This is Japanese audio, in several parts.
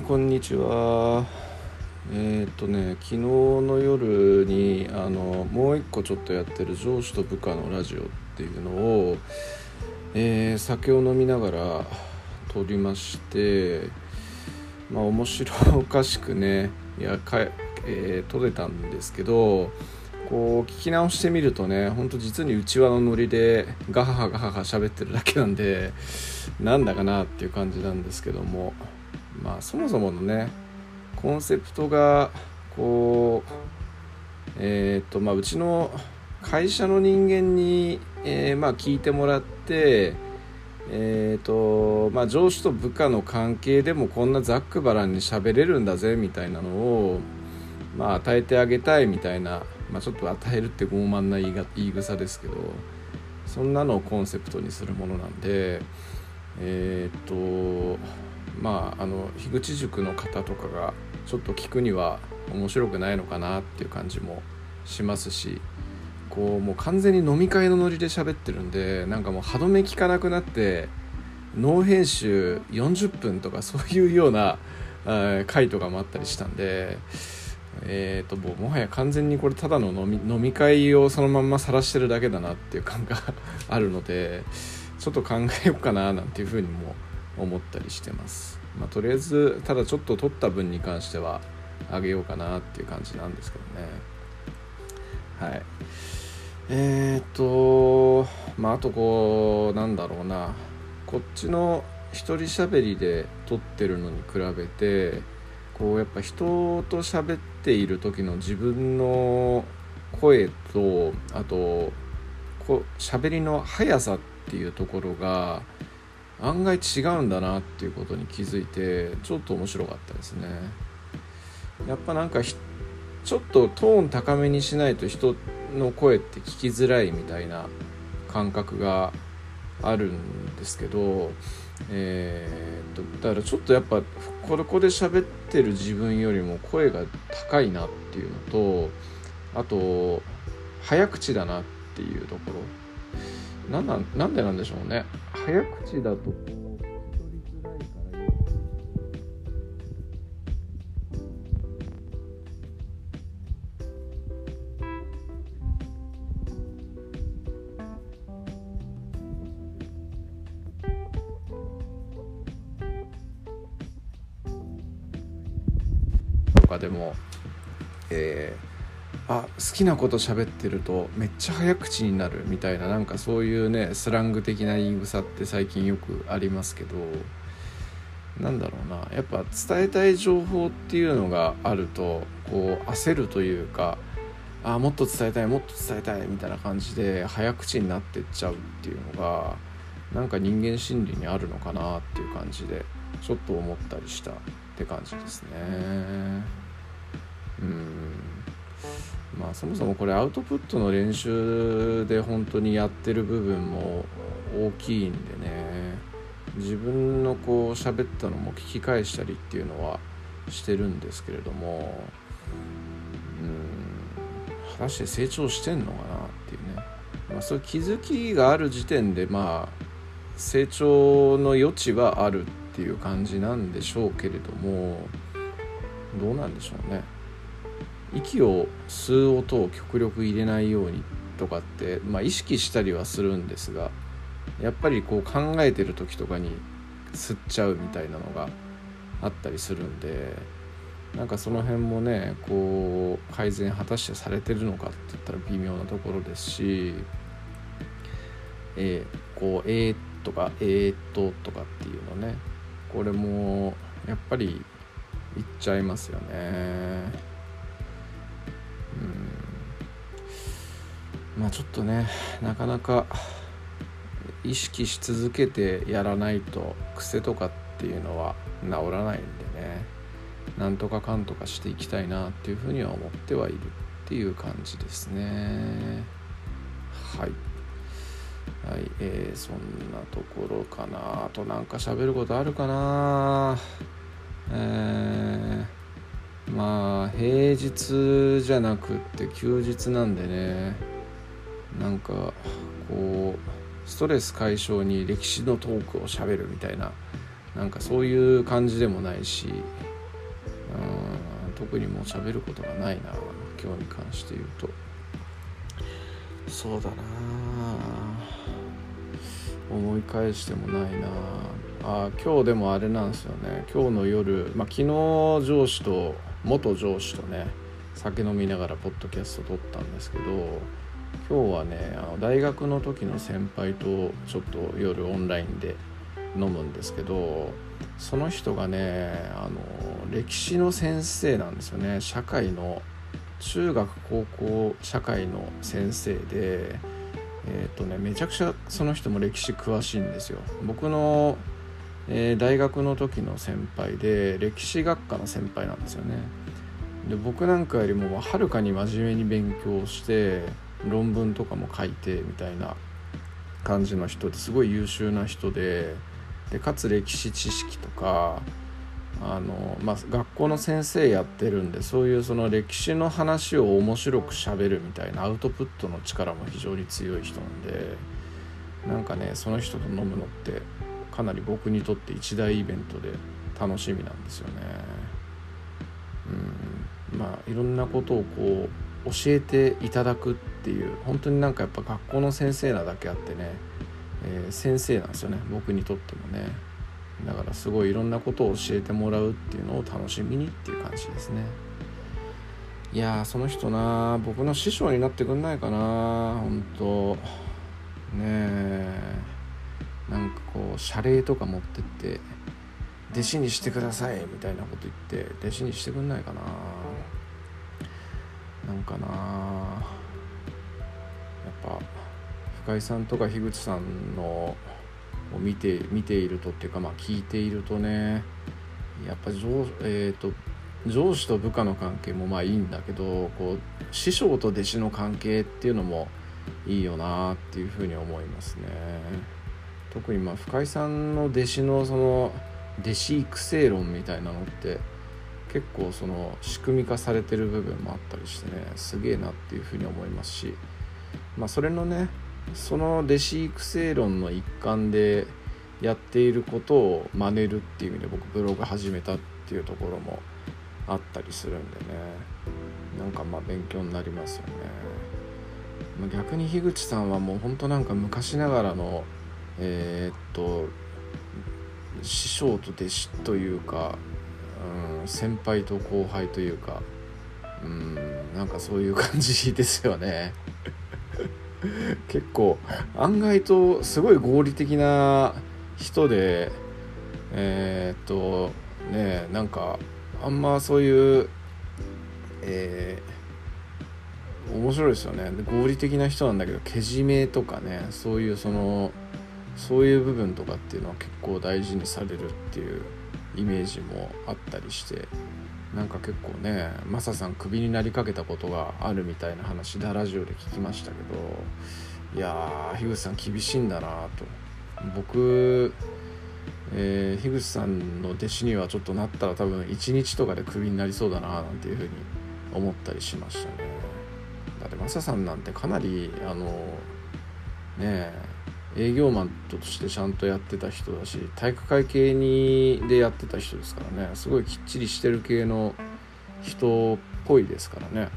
いこんにちは。えー、っとね昨日の夜にあのもう一個ちょっとやってる上司と部下のラジオっていうのを、えー、酒を飲みながら撮りましてまあ面白おかしくねいやか、えー、撮れたんですけどこう聞き直してみるとねほんと実にうちわのノリでガハハガハハ喋ってるだけなんでなんだかなっていう感じなんですけども。まあそもそものねコンセプトがこうえっ、とまあうちの会社の人間に、えー、まあ聞いてもらってえーとまあ、上司と部下の関係でもこんなざっくばらんに喋れるんだぜみたいなのを、まあ、与えてあげたいみたいな、まあ、ちょっと与えるって傲慢な言いが言い草ですけどそんなのをコンセプトにするものなんでえっ、とまああの樋口塾の方とかがちょっと聞くには面白くないのかなっていう感じもしますしこうもう完全に飲み会のノリで喋ってるんでなんかもう歯止め効かなくなってノー編集40分とかそういうような回とかもあったりしたんで。えーと、もうもはや完全にこれただの飲み飲み会をそのまんま晒してるだけだなっていう感があるのでちょっと考えようかななんていうふうにも思ったりしてます、まあ、とりあえずただちょっと取った分に関してはあげようかなっていう感じなんですけどね。はい。えっ、とまああとこうなんだろうな。こっちの一人喋りで撮ってるのに比べてこうやっぱ人と喋っている時の自分の声とあとこう喋りの速さっていうところが案外違うんだなっていうことに気づいてちょっと面白かったですね。やっぱなんかちょっとトーン高めにしないと人の声って聞きづらいみたいな感覚があるんですけどえー、とだからちょっとやっぱここで喋ってる自分よりも声が高いなっていうのとあと早口だなっていうところ。なんなんなんでなんでしょうね。早口だと。かでも、えー、あ好きなこと喋ってるとめっちゃ早口になるみたいななんかそういうねスラング的な言い草って最近よくありますけどなんだろうなやっぱ伝えたい情報っていうのがあるとこう焦るというかあもっと伝えたいもっと伝えたいみたいな感じで早口になってっちゃうっていうのがなんか人間心理にあるのかなっていう感じでちょっと思ったりしたって感じですね。うんまあそもそもこれアウトプットの練習で本当にやってる部分も大きいんでね。自分のこう喋ったのも聞き返したりっていうのはしてるんですけれども。うん。果たして成長してんのかなっていうね、まあ、そういう気づきがある時点でまあ成長の余地はあるっていう感じなんでしょうけれども。どうなんでしょうね。息を吸う音を極力入れないようにとかって、まあ、意識したりはするんですがやっぱりこう考えてる時とかに吸っちゃうみたいなのがあったりするんでなんかその辺もねこう改善果たしてされてるのかって言ったら微妙なところですしえー、こう「えー」とか「えー、っと」とかっていうのねこれもやっぱり言っちゃいますよね。まあちょっとねなかなか意識し続けてやらないと癖とかっていうのは治らないんでね。なんとかかんとかしていきたいなっていうふうには思ってはいるっていう感じですね。はい。はい、えー、そんなところかな。あとなんか喋ることあるかな。えー、まあ平日じゃなくって休日なんでね。なんかこうストレス解消に歴史のトークをしゃべるみたいななんかそういう感じでもないし特にもう喋ることがないな今日に関して言うと。そうだな。思い返してもないな。あ今日でもあれなんですよね。今日の夜、まあ、昨日上司と元上司とね酒飲みながらポッドキャスト撮ったんですけど今日はねあの大学の時の先輩とちょっと夜オンラインで飲むんですけどその人がねあの歴史の先生なんですよね。社会の中学高校社会の先生でえっ、ー、とねめちゃくちゃその人も歴史詳しいんですよ。僕の、えー、大学の時の先輩で歴史学科の先輩なんですよね。で僕なんかよりもはるかに真面目に勉強して論文とかも書いてみたいな感じの人ですごい優秀な人ででかつ歴史知識とかあの、まあ、学校の先生やってるんでそういうその歴史の話を面白くしゃべるみたいなアウトプットの力も非常に強い人なんでなんかねその人と飲むのってかなり僕にとって一大イベントで楽しみなんですよね。うんまあいろんなことをこう教えていただくっていう本当になんかやっぱ学校の先生なだけあってねえー、先生なんですよね。僕にとってもね。だからすごいいろんなことを教えてもらうっていうのを楽しみにっていう感じですね。いやその人な。僕の師匠になってくんないかな。本当。ねえ。なんかこう謝礼とか持ってって弟子にしてくださいみたいなこと言って弟子にしてくんないかな。なんかなやっぱ深井さんとか樋口さんのを見て見ているとっていうかまあ聞いているとねやっぱ上,、えーと、上司と部下の関係もまあいいんだけどこう師匠と弟子の関係っていうのもいいよなっていうふうに思いますね。特にまあ深井さんの弟子のその弟子育成論みたいなのって結構その仕組み化されてる部分もあったりしてねすげえなっていうふうに思いますしまあそれのねその弟子育成論の一環でやっていることを真似るっていう意味で僕ブログ始めたっていうところもあったりするんでねなんかまあ勉強になりますよね、ま、逆に樋口さんはもうほんとなんか昔ながらのえー、っと師匠と弟子というか、うん、先輩と後輩というかうんなんかそういう感じですよね。結構案外とすごい合理的な人でえー、っとねなんかあんまそういうえー、面白いですよね。合理的な人なんだけどけじめとかねそういうそのそういう部分とかっていうのは結構大事にされるっていうイメージもあったりしてなんか結構ねマサさんクビになりかけたことがあるみたいな話でラジオで聞きましたけどいやー樋口さん厳しいんだなと。僕、えー、樋口さんの弟子にはちょっとなったら多分1日とかでクビになりそうだななんていうふうに思ったりしましたね。だってマサさんなんてかなりあのねえ営業マンとしてちゃんとやってた人だし体育会系にでやってた人ですからねすごいきっちりしてる系の人っぽいですからね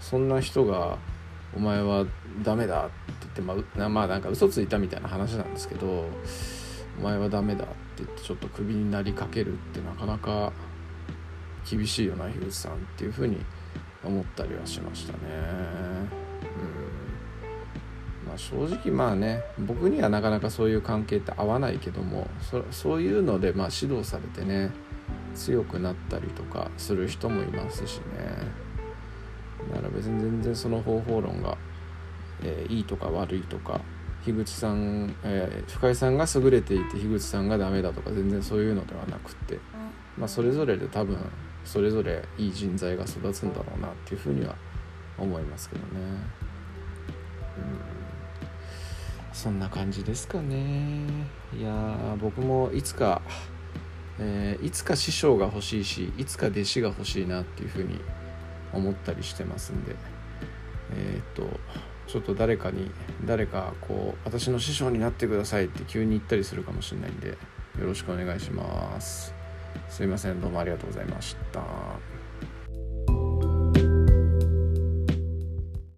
そんな人が「お前はダメだ」って言って、まあ、まあなんか嘘ついたみたいな話なんですけど「お前はダメだ」って言ってちょっとクビになりかけるってなかなか厳しいよな樋口さんっていうふうに思ったりはしましたね。正直まあね僕にはなかなかそういう関係って合わないけどもそそういうのでまあ指導されてね強くなったりとかする人もいますしね。だから別に全然その方法論が、えー、いいとか悪いとか樋口さん、えー、深井さんが優れていて樋口さんがダメだとか全然そういうのではなくて、まあ、それぞれで多分それぞれいい人材が育つんだろうなっていうふうには思いますけどね。うんそんな感じですかね。いや僕もいつか、えー、いつか師匠が欲しいしいつか弟子が欲しいなっていうふうに思ったりしてますんで。えー、っとちょっと誰かに誰かこう私の師匠になってくださいって急に言ったりするかもしれないんでよろしくお願いします。すいませんどうもありがとうございました。